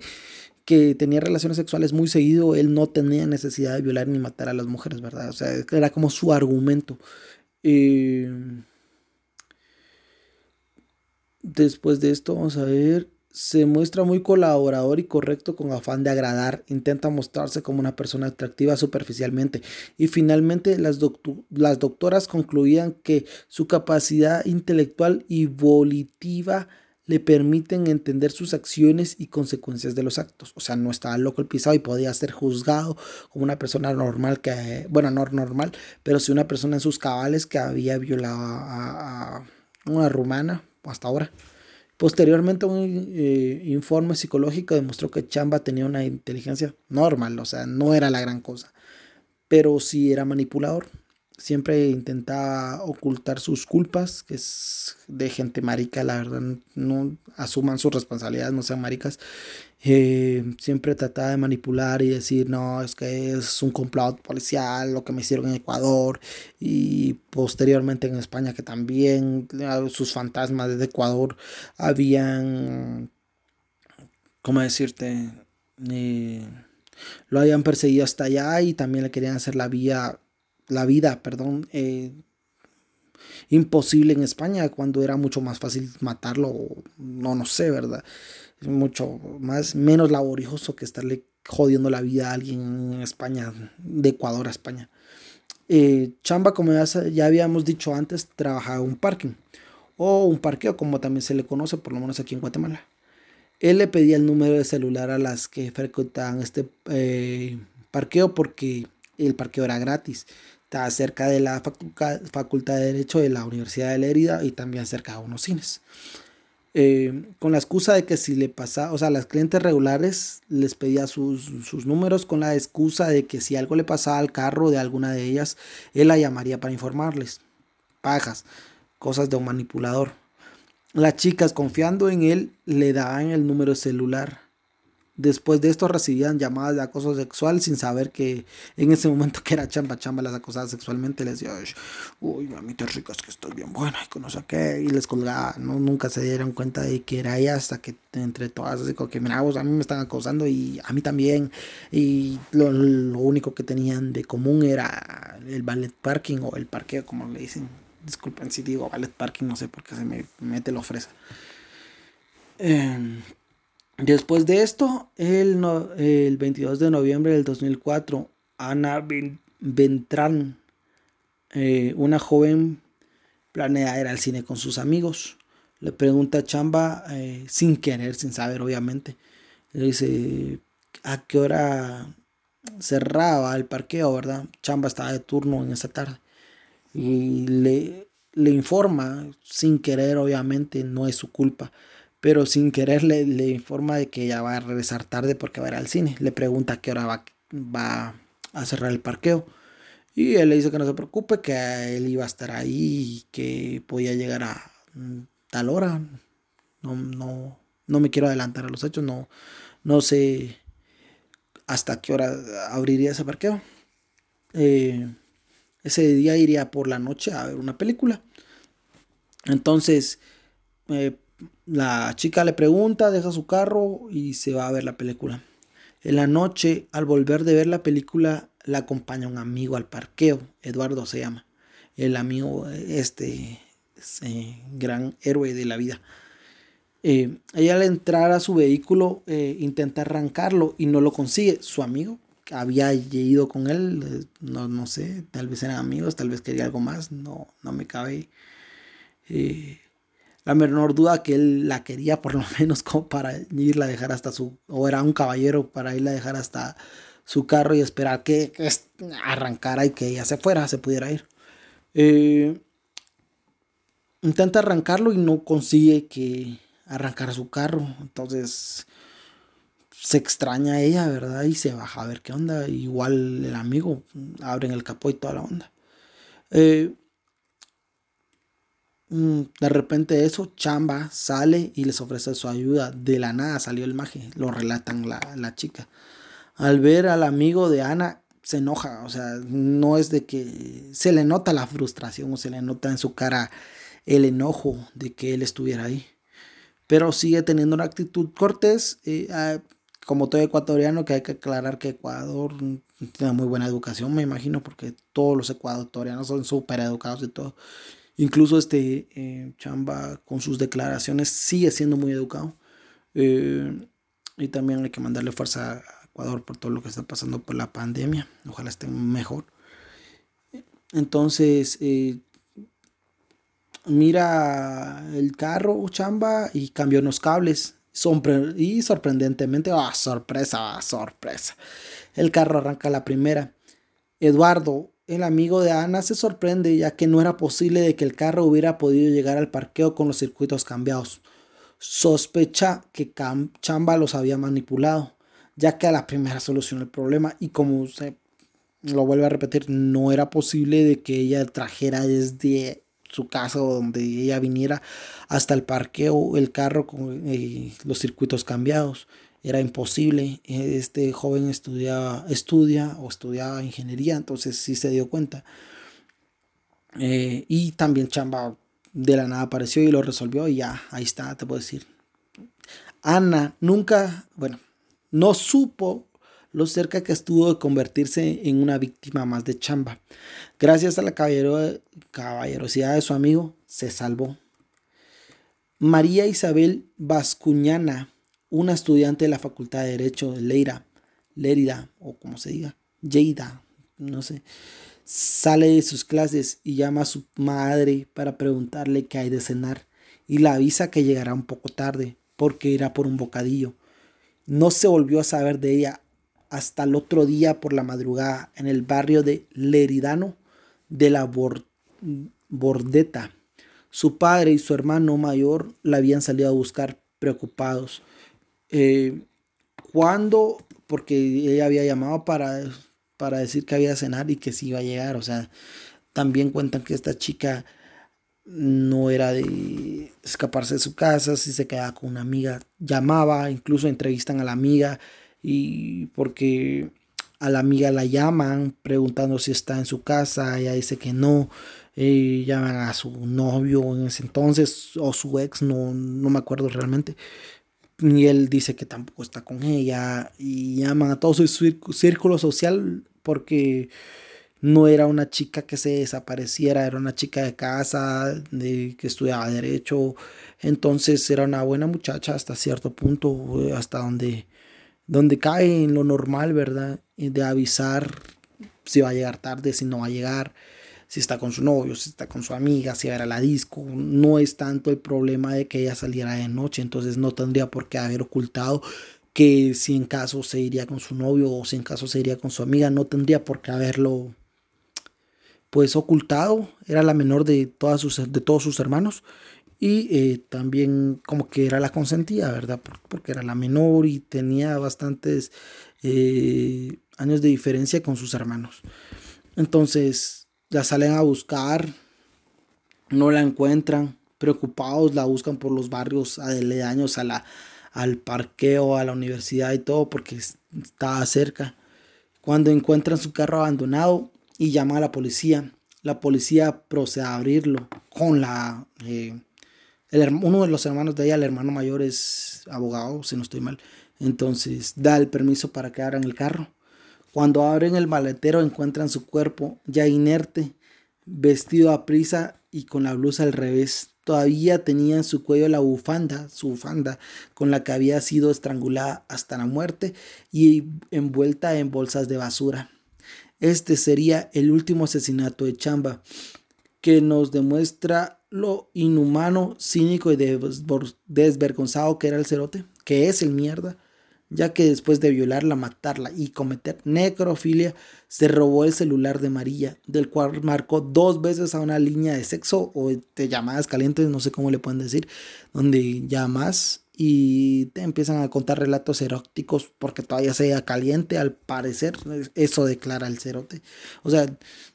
que tenía relaciones sexuales muy seguido, él no tenía necesidad de violar ni matar a las mujeres, ¿verdad? O sea, era como su argumento. Eh, después de esto, vamos a ver, se muestra muy colaborador y correcto con afán de agradar, intenta mostrarse como una persona atractiva superficialmente y finalmente las, las doctoras concluían que su capacidad intelectual y volitiva le permiten entender sus acciones y consecuencias de los actos. O sea, no estaba loco el pisado y podía ser juzgado como una persona normal que, bueno, no normal, pero sí una persona en sus cabales que había violado a, una rumana hasta ahora. Posteriormente, un eh, informe psicológico demostró que Chamba tenía una inteligencia normal, o sea, no era la gran cosa, pero sí era manipulador siempre intentaba ocultar sus culpas, que es de gente marica, la verdad, no asuman sus responsabilidades, no sean maricas. Eh, siempre trataba de manipular y decir, no, es que es un complot policial, lo que me hicieron en Ecuador y posteriormente en España, que también sus fantasmas desde Ecuador habían, ¿cómo decirte? Eh, lo habían perseguido hasta allá y también le querían hacer la vía la vida, perdón, eh, imposible en España cuando era mucho más fácil matarlo, no, no sé, ¿verdad? Mucho más, menos laborioso que estarle jodiendo la vida a alguien en España, de Ecuador a España. Eh, Chamba, como ya, ya, habíamos dicho antes, trabajaba en un parking o un parqueo, como también se le conoce, por lo menos aquí en Guatemala. Él le pedía el número de celular a las que frecuentaban este eh, parqueo porque el parqueo era gratis. Está cerca de la Facultad de Derecho de la Universidad de Lérida y también cerca de unos cines. Eh, con la excusa de que si le pasaba, o sea, las clientes regulares les pedía sus, sus, números con la excusa de que si algo le pasaba al carro de alguna de ellas, él la llamaría para informarles. Pajas, cosas de un manipulador. Las chicas, confiando en él, le daban el número celular Después de esto recibían llamadas de acoso sexual sin saber que en ese momento que era chamba, chamba las acosaba sexualmente. Les decía, uy, mamita rica, es que estoy bien buena y no sé qué. Y les colgaba, ¿no? Nunca se dieron cuenta de que era ella hasta que entre todas, así como que, mira, vos, a mí me están acosando y a mí también. Y lo, único que tenían de común era el ballet parking o el parqueo, como le dicen. Disculpen si digo ballet parking, no sé por qué se me mete la ofresa. Eh, Después de esto, el, el 22 de noviembre del 2004, Ana Ventran, eh, una joven, planea ir al cine con sus amigos. Le pregunta a Chamba, eh, sin querer, sin saber, obviamente. Le dice, ¿a qué hora cerraba el parqueo, verdad? Chamba estaba de turno en esa tarde. Y le, le informa, sin querer, obviamente, no es su culpa pero sin querer le, informa de que ella va a regresar tarde porque va a ir al cine. Le pregunta qué hora va, va a cerrar el parqueo. Y él le dice que no se preocupe, que él iba a estar ahí y que podía llegar a mm, tal hora. No, no, no me quiero adelantar a los hechos, no, no sé hasta qué hora abriría ese parqueo. Eh, ese día iría por la noche a ver una película. Entonces, eh, la chica le pregunta, deja su carro y se va a ver la película. En la noche, al volver de ver la película, la acompaña un amigo al parqueo. Eduardo se llama. El amigo, este, eh, gran héroe de la vida. Eh, ella al entrar a su vehículo eh, intenta arrancarlo y no lo consigue. Su amigo había ido con él, no, no sé, tal vez eran amigos, tal vez quería algo más, no, no me cabe la menor duda que él la quería por lo menos como para irla a dejar hasta su, o era un caballero para irla a dejar hasta su carro y esperar que, arrancara y que ella se fuera, se pudiera ir. Eh, intenta arrancarlo y no consigue que arrancara su carro, entonces se extraña a ella, ¿verdad? Y se baja a ver qué onda. Igual el amigo, abren el capó y toda la onda. Eh, de repente eso, Chamba sale y les ofrece su ayuda. De la nada salió el maje, lo relatan la, la chica. Al ver al amigo de Ana, se enoja, o sea, no es de que se le nota la frustración o se le nota en su cara el enojo de que él estuviera ahí. Pero sigue teniendo una actitud cortés, eh, ah, como todo ecuatoriano, que hay que aclarar que Ecuador tiene muy buena educación, me imagino, porque todos los ecuatorianos son súper educados y todo. Incluso este eh, Chamba con sus declaraciones sigue siendo muy educado. Eh, y también hay que mandarle fuerza a Ecuador por todo lo que está pasando por la pandemia. Ojalá estén mejor. Entonces, eh, mira el carro, Chamba, y cambió los cables. Y sorprendentemente, ah, sorpresa, sorpresa. El carro arranca la primera. Eduardo el amigo de Ana se sorprende ya que no era posible de que el carro hubiera podido llegar al parqueo con los circuitos cambiados. Sospecha que Chamba los había manipulado, ya que a la primera solucionó el problema y como se lo vuelve a repetir, no era posible de que ella trajera desde su casa o donde ella viniera hasta el parqueo el carro con eh, los circuitos cambiados era imposible. Este joven estudiaba, estudia o estudiaba ingeniería, entonces sí se dio cuenta. Eh, y también Chamba de la nada apareció y lo resolvió y ya, ahí está, te puedo decir. Ana nunca, bueno, no supo lo cerca que estuvo de convertirse en una víctima más de Chamba. Gracias a la caballerosidad de su amigo, se salvó. María Isabel Vascuñana una estudiante de la Facultad de Derecho de Leira, Lérida, o como se diga, Lleida, no sé, sale de sus clases y llama a su madre para preguntarle qué hay de cenar y la avisa que llegará un poco tarde porque irá por un bocadillo. No se volvió a saber de ella hasta el otro día por la madrugada en el barrio de Leridano de la Bordeta. Su padre y su hermano mayor la habían salido a buscar preocupados eh, cuando, porque ella había llamado para, para decir que había cenar y que sí iba a llegar, o sea, también cuentan que esta chica no era de escaparse de su casa, si se quedaba con una amiga, llamaba, incluso entrevistan a la amiga y porque a la amiga la llaman preguntando si está en su casa, ella dice que no, eh, llaman a su novio en ese entonces o su ex, no, no me acuerdo realmente, y él dice que tampoco está con ella y llaman a todo su círculo social porque no era una chica que se desapareciera, era una chica de casa, de, que estudiaba derecho, entonces era una buena muchacha hasta cierto punto, hasta donde, donde cae en lo normal, ¿verdad? De avisar si va a llegar tarde, si no va a llegar si está con su novio, si está con su amiga, si va a ir a la disco. No es tanto el problema de que ella saliera de noche, entonces no tendría por qué haber ocultado que si en caso se iría con su novio o si en caso se iría con su amiga, no tendría por qué haberlo pues ocultado. Era la menor de, todas sus, de todos sus hermanos y eh, también como que era la consentida, ¿verdad? Porque era la menor y tenía bastantes eh, años de diferencia con sus hermanos. Entonces, la salen a buscar, no la encuentran, preocupados la buscan por los barrios aledaños a la, al parqueo, a la universidad y todo, porque estaba cerca. Cuando encuentran su carro abandonado y llama a la policía, la policía procede a abrirlo con la... Eh, uno de los hermanos de ella, el hermano mayor, es abogado, si no estoy mal. Entonces da el permiso para que abran el carro. Cuando abren el maletero encuentran su cuerpo ya inerte, vestido a prisa y con la blusa al revés. Todavía tenía en su cuello la bufanda, su bufanda, con la que había sido estrangulada hasta la muerte y envuelta en bolsas de basura. Este sería el último asesinato de Chamba, que nos demuestra lo inhumano, cínico y desvergonzado que era el cerote, que es el mierda, ya que después de violarla, matarla y cometer necrofilia, se robó el celular de María, del cual marcó dos veces a una línea de sexo o de llamadas calientes, no sé cómo le pueden decir, donde llamas y te empiezan a contar relatos eróticos porque todavía se caliente, al parecer, eso declara el cerote. O sea,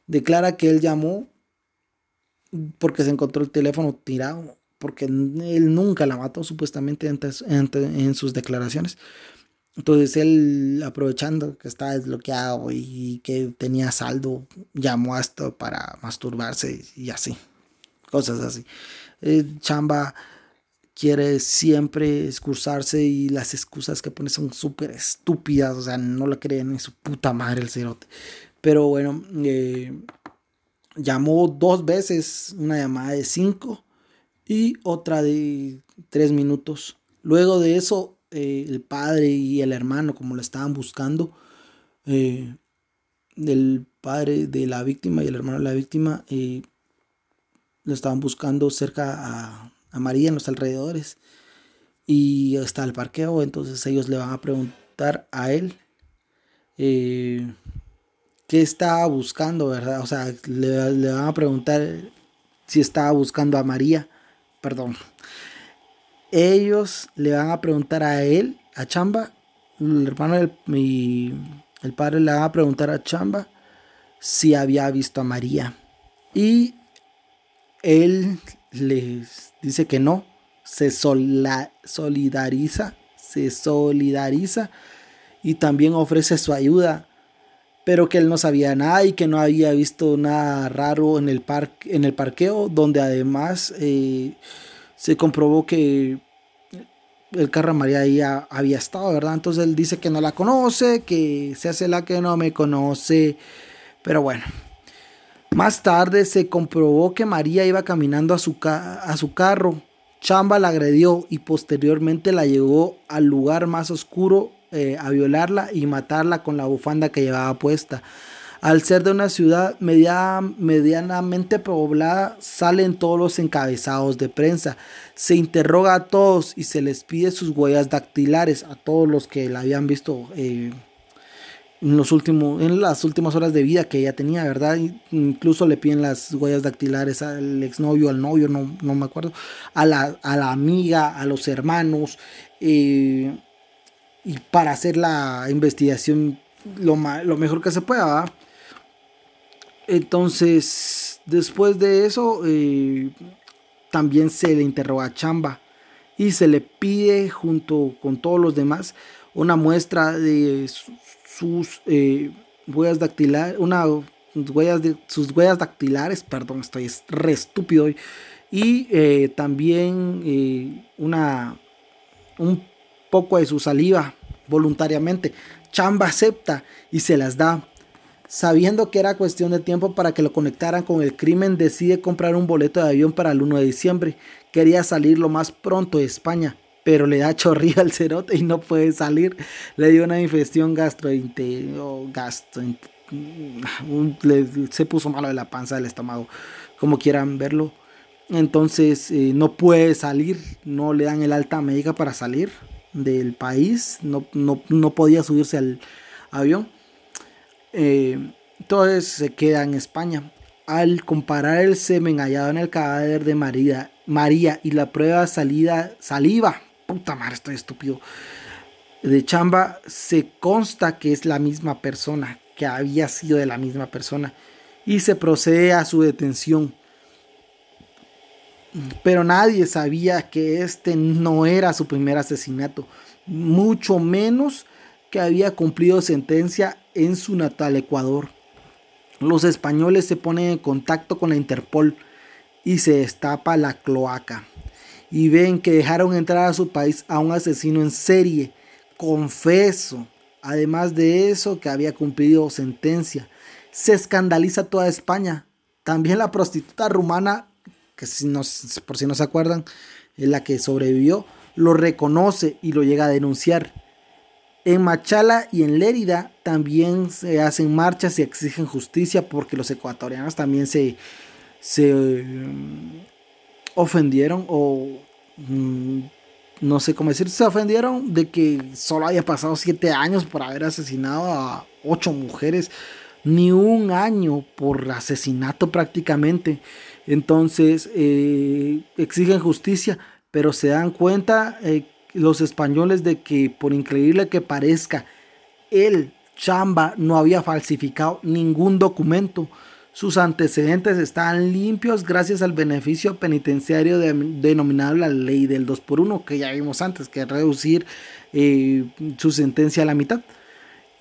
declara que él llamó porque se encontró el teléfono tirado, porque él nunca la mató supuestamente en sus declaraciones. Entonces él, aprovechando que estaba desbloqueado y que tenía saldo, llamó a esto para masturbarse y así. Cosas así. Chamba quiere siempre excusarse y las excusas que pone son súper estúpidas. O sea, no le creen ni su puta madre el cerote. Pero bueno, eh, llamó dos veces, una llamada de cinco y otra de tres minutos. Luego de eso eh, el padre y el hermano, como lo estaban buscando, eh, del padre de la víctima y el hermano de la víctima, eh, lo estaban buscando cerca a, María en los alrededores. Y está el parqueo, entonces ellos le van a preguntar a él qué estaba buscando, ¿verdad? O sea, le, le van a preguntar si estaba buscando a María, perdón, ellos le van a preguntar a él, a Chamba, el hermano del, el padre le va a preguntar a Chamba si había visto a María. Y él les dice que no, se solidariza, se solidariza y también ofrece su ayuda, pero que él no sabía nada y que no había visto nada raro en el, parque, en el parqueo, donde además... Eh, se comprobó que el carro María ahí había estado, ¿verdad? Entonces él dice que no la conoce, que se hace la que no me conoce, pero bueno. Más tarde se comprobó que María iba caminando a su, a su carro. Chamba la agredió y posteriormente la llevó al lugar más oscuro eh, a violarla y matarla con la bufanda que llevaba puesta. Al ser de una ciudad medianamente poblada, salen todos los encabezados de prensa. Se interroga a todos y se les pide sus huellas dactilares a todos los que la habían visto eh, en, los últimos, en las últimas horas de vida que ella tenía, ¿verdad? Incluso le piden las huellas dactilares al exnovio, al novio, no, no me acuerdo, a la, a la, amiga, a los hermanos. Eh, y para hacer la investigación lo, lo mejor que se pueda, entonces, después de eso, eh, también se le interroga a Chamba y se le pide junto con todos los demás una muestra de sus eh, huellas dactilares, una huellas de sus huellas dactilares, perdón, estoy re estúpido hoy, y eh, también una un poco de su saliva voluntariamente. Chamba acepta y se las da. Sabiendo que era cuestión de tiempo para que lo conectaran con el crimen, decide comprar un boleto de avión para el 1 de diciembre. Quería salir lo más pronto de España, pero le da chorrillo al cerote y no puede salir. Le dio una infección gastrointestinal, gastro, se puso malo de la panza del estómago, como quieran verlo. Entonces eh, no puede salir, no le dan el alta médica para salir del país, no, no podía subirse al avión eh, entonces se queda en España. Al comparar el semen hallado en el cadáver de María, María y la prueba salida, saliva, puta madre, estoy estúpido, de Chamba, se consta que es la misma persona, que había sido de la misma persona, y se procede a su detención. Pero nadie sabía que este no era su primer asesinato, mucho menos que había cumplido sentencia en su natal Ecuador. Los españoles se ponen en contacto con la Interpol y se destapa la cloaca. Y ven que dejaron entrar a su país a un asesino en serie, confeso. Además de eso, que había cumplido sentencia. Se escandaliza toda España. También la prostituta rumana, que si no, por si no se acuerdan, es la que sobrevivió, lo reconoce y lo llega a denunciar. En Machala y en Lérida también se hacen marchas y exigen justicia porque los ecuatorianos también se, se mm, ofendieron o mm, no sé cómo decir, se ofendieron de que solo haya pasado siete años por haber asesinado a ocho mujeres, ni un año por asesinato prácticamente. Entonces eh, exigen justicia, pero se dan cuenta eh, los españoles de que, por increíble que parezca, el Chamba no había falsificado ningún documento. Sus antecedentes estaban limpios gracias al beneficio penitenciario denominado la ley del 2 por 1 que ya vimos antes, que reducir eh, su sentencia a la mitad.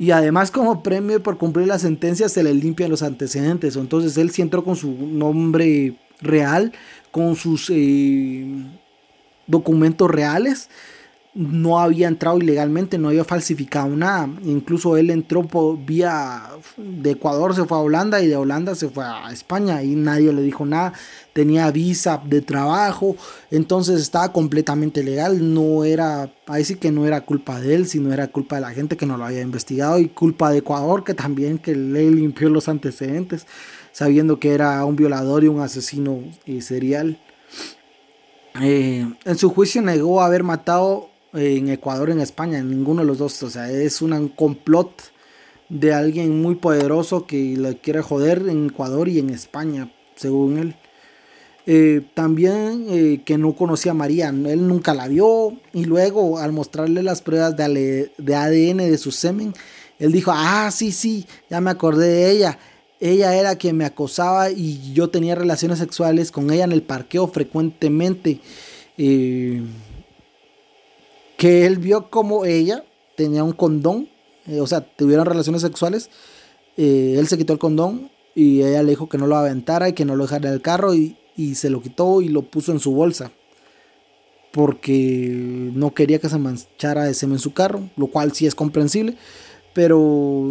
Y además como premio por cumplir la sentencia se le limpian los antecedentes. Entonces él sí entró con su nombre real, con sus eh, documentos reales no había entrado ilegalmente, no había falsificado nada. Incluso él entró por vía de Ecuador, se fue a Holanda y de Holanda se fue a España y nadie le dijo nada. Tenía visa de trabajo, entonces estaba completamente legal. No era, ahí sí que no era culpa de él, sino era culpa de la gente que no lo había investigado y culpa de Ecuador que también que le limpió los antecedentes, sabiendo que era un violador y un asesino eh, serial. Eh, en su juicio negó haber matado en Ecuador, en España, en ninguno de los dos. O sea, es un complot de alguien muy poderoso que le quiere joder en Ecuador y en España, según él. Eh, también eh, que no conocía a María, él nunca la vio y luego al mostrarle las pruebas de, de ADN de su semen, él dijo, ah, sí, sí, ya me acordé de ella. Ella era quien me acosaba y yo tenía relaciones sexuales con ella en el parqueo frecuentemente. Eh, que él vio como ella tenía un condón, eh, o sea, tuvieron relaciones sexuales, eh, él se quitó el condón y ella le dijo que no lo aventara y que no lo dejara en el carro y, se lo quitó y lo puso en su bolsa porque no quería que se manchara de semen en su carro, lo cual sí es comprensible, pero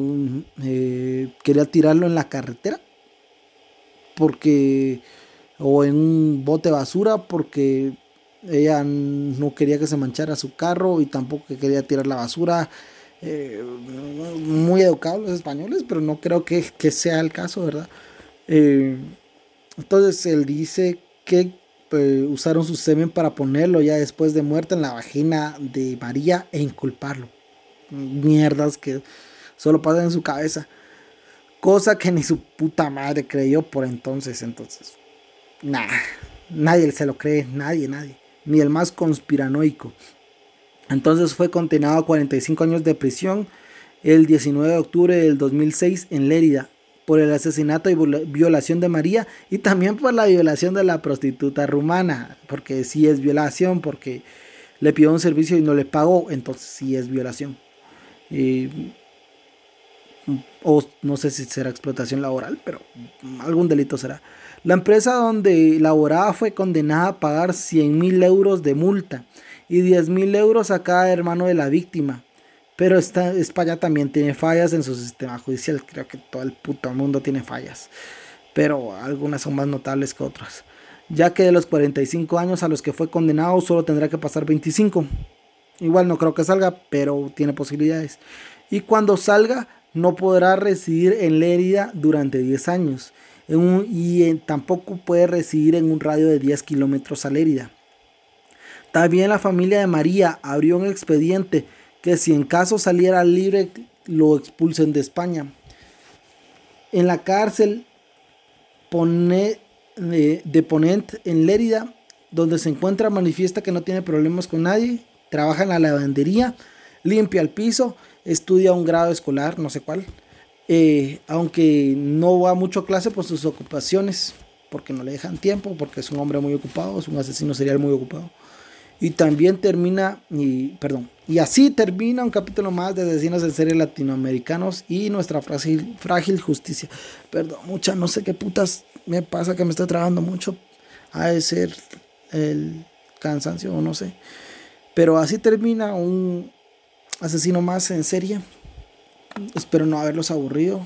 eh, quería tirarlo en la carretera porque o en un bote de basura porque ella no quería que se manchara su carro y tampoco quería tirar la basura. Eh, muy educados los españoles, pero no creo que, sea el caso, ¿verdad? Eh, entonces él dice que pues, usaron su semen para ponerlo ya después de muerta en la vagina de María e inculparlo. Mierdas que solo pasan en su cabeza. Cosa que ni su puta madre creyó por entonces. Entonces, nada, nadie se lo cree, nadie, nadie ni el más conspiranoico. Entonces fue condenado a 45 años de prisión el 19 de octubre del 2006 en Lérida por el asesinato y violación de María y también por la violación de la prostituta rumana, porque sí es violación, porque le pidió un servicio y no le pagó, entonces sí es violación. o no sé si será explotación laboral, pero algún delito será. La empresa donde laboraba fue condenada a pagar 100 mil euros de multa y 10 mil euros a cada hermano de la víctima. Pero España también tiene fallas en su sistema judicial. Creo que todo el puto mundo tiene fallas. Pero algunas son más notables que otras. Ya que de los 45 años a los que fue condenado solo tendrá que pasar 25. Igual no creo que salga, pero tiene posibilidades. Y cuando salga no podrá residir en Lérida durante 10 años. Y tampoco puede residir en un radio de 10 kilómetros a Lérida. También la familia de María abrió un expediente que si en caso saliera libre lo expulsen de España. En la cárcel pone, de, de Ponent en Lérida, donde se encuentra, manifiesta que no tiene problemas con nadie, trabaja en la lavandería, limpia el piso, estudia un grado escolar, no sé cuál, eh, aunque no va mucho a clase por sus ocupaciones, porque no le dejan tiempo, porque es un hombre muy ocupado, es un asesino serial muy ocupado. Y también termina, y, perdón, y así termina un capítulo más de Asesinos en Serie Latinoamericanos y nuestra frágil, frágil justicia. Perdón, mucha, no sé qué putas me pasa que me estoy trabajando mucho. Ha de ser el cansancio o no sé. Pero así termina un asesino más en serie. Espero no haberlos aburrido.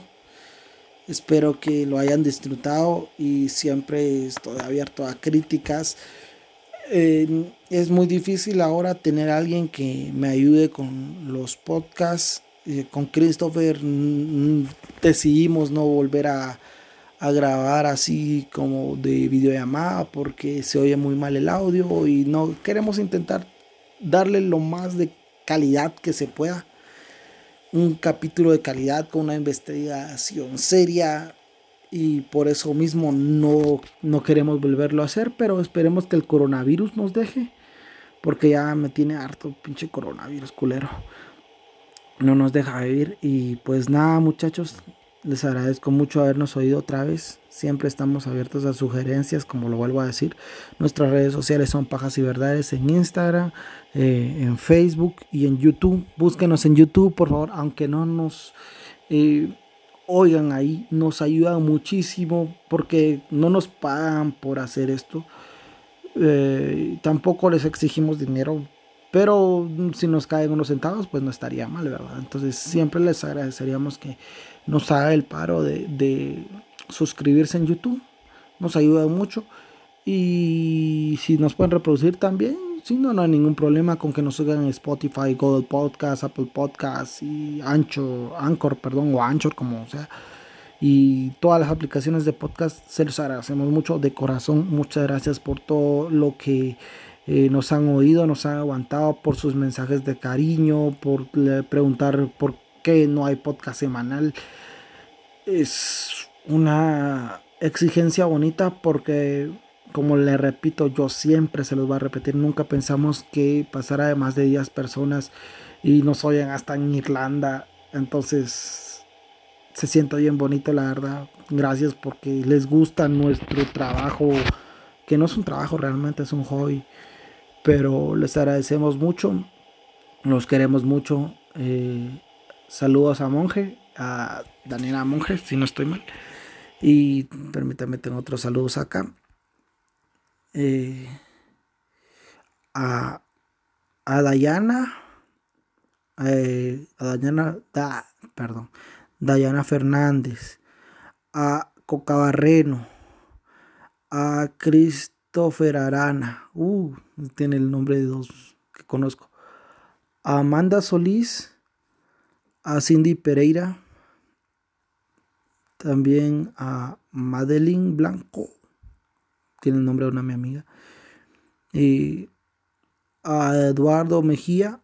Espero que lo hayan disfrutado y siempre estoy abierto a críticas eh, es muy difícil ahora tener a alguien que me ayude con los podcasts. Eh, con Christopher decidimos no volver a, a, grabar así como de videollamada porque se oye muy mal el audio y no queremos intentar darle lo más de calidad que se pueda. Un capítulo de calidad con una investigación seria, y por eso mismo no, no queremos volverlo a hacer, pero esperemos que el coronavirus nos deje, porque ya me tiene harto pinche coronavirus culero. No nos deja vivir y pues nada muchachos, les agradezco mucho habernos oído otra vez. Siempre estamos abiertos a sugerencias, como lo vuelvo a decir. Nuestras redes sociales son Pajas y Verdades en Instagram, eh, en Facebook y en YouTube. Búsquenos en YouTube, por favor, aunque no nos... Eh, oigan ahí, nos ayudan muchísimo porque no nos pagan por hacer esto. Eh, tampoco les exigimos dinero, pero si nos caen unos centavos, pues no estaría mal, ¿verdad? Entonces siempre les agradeceríamos que nos haga el paro de, de suscribirse en YouTube. Nos ayuda mucho. Y si nos pueden reproducir también, si no, no hay ningún problema con que nos sigan Spotify, Google Podcast, Apple Podcast y Anchor, Anchor, perdón, o Anchor, como sea. Y todas las aplicaciones de podcast se los agradecemos mucho de corazón. Muchas gracias por todo lo que eh, nos han oído, nos han aguantado, por sus mensajes de cariño, por preguntar por qué no hay podcast semanal. Es una exigencia bonita porque como le repito, yo siempre se los voy a repetir, nunca pensamos que pasara de más de 10 personas y nos oyen hasta en Irlanda. Entonces, se siente bien bonito, la verdad. Gracias porque les gusta nuestro trabajo, que no es un trabajo realmente, es un hobby. Pero les agradecemos mucho, los queremos mucho. Eh, saludos a Monje, a Daniela Monje, si no estoy mal. Y permítanme, tengo otros saludos acá. Eh, a, a Dayana, eh, a Dayana, da, perdón, Dayana Fernández, a Coca Barreno, a Christopher Arana, uh, tiene el nombre de dos que conozco, a Amanda Solís, a Cindy Pereira, también a Madeline Blanco tiene el nombre de una mi amiga. Y a Eduardo Mejía.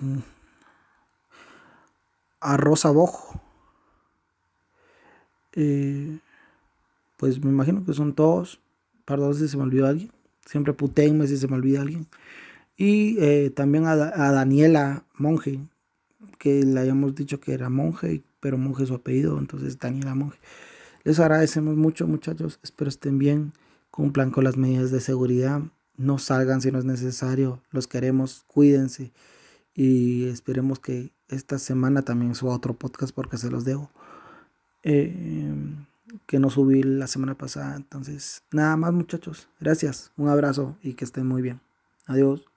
Mm, a Rosa Bojo. Eh, pues me imagino que son todos. Perdón si se me olvidó alguien. Siempre putenme si se me olvida alguien. Y eh, también a, a, Daniela Monje, que le habíamos dicho que era monje pero Monje su apellido, entonces Daniela Monje. Les agradecemos mucho muchachos, espero estén bien, cumplan con las medidas de seguridad, no salgan si no es necesario, los queremos, cuídense y esperemos que esta semana también suba otro podcast porque se los debo. Eh, que no subí la semana pasada. Entonces, nada más muchachos. Gracias. Un abrazo y que estén muy bien. Adiós.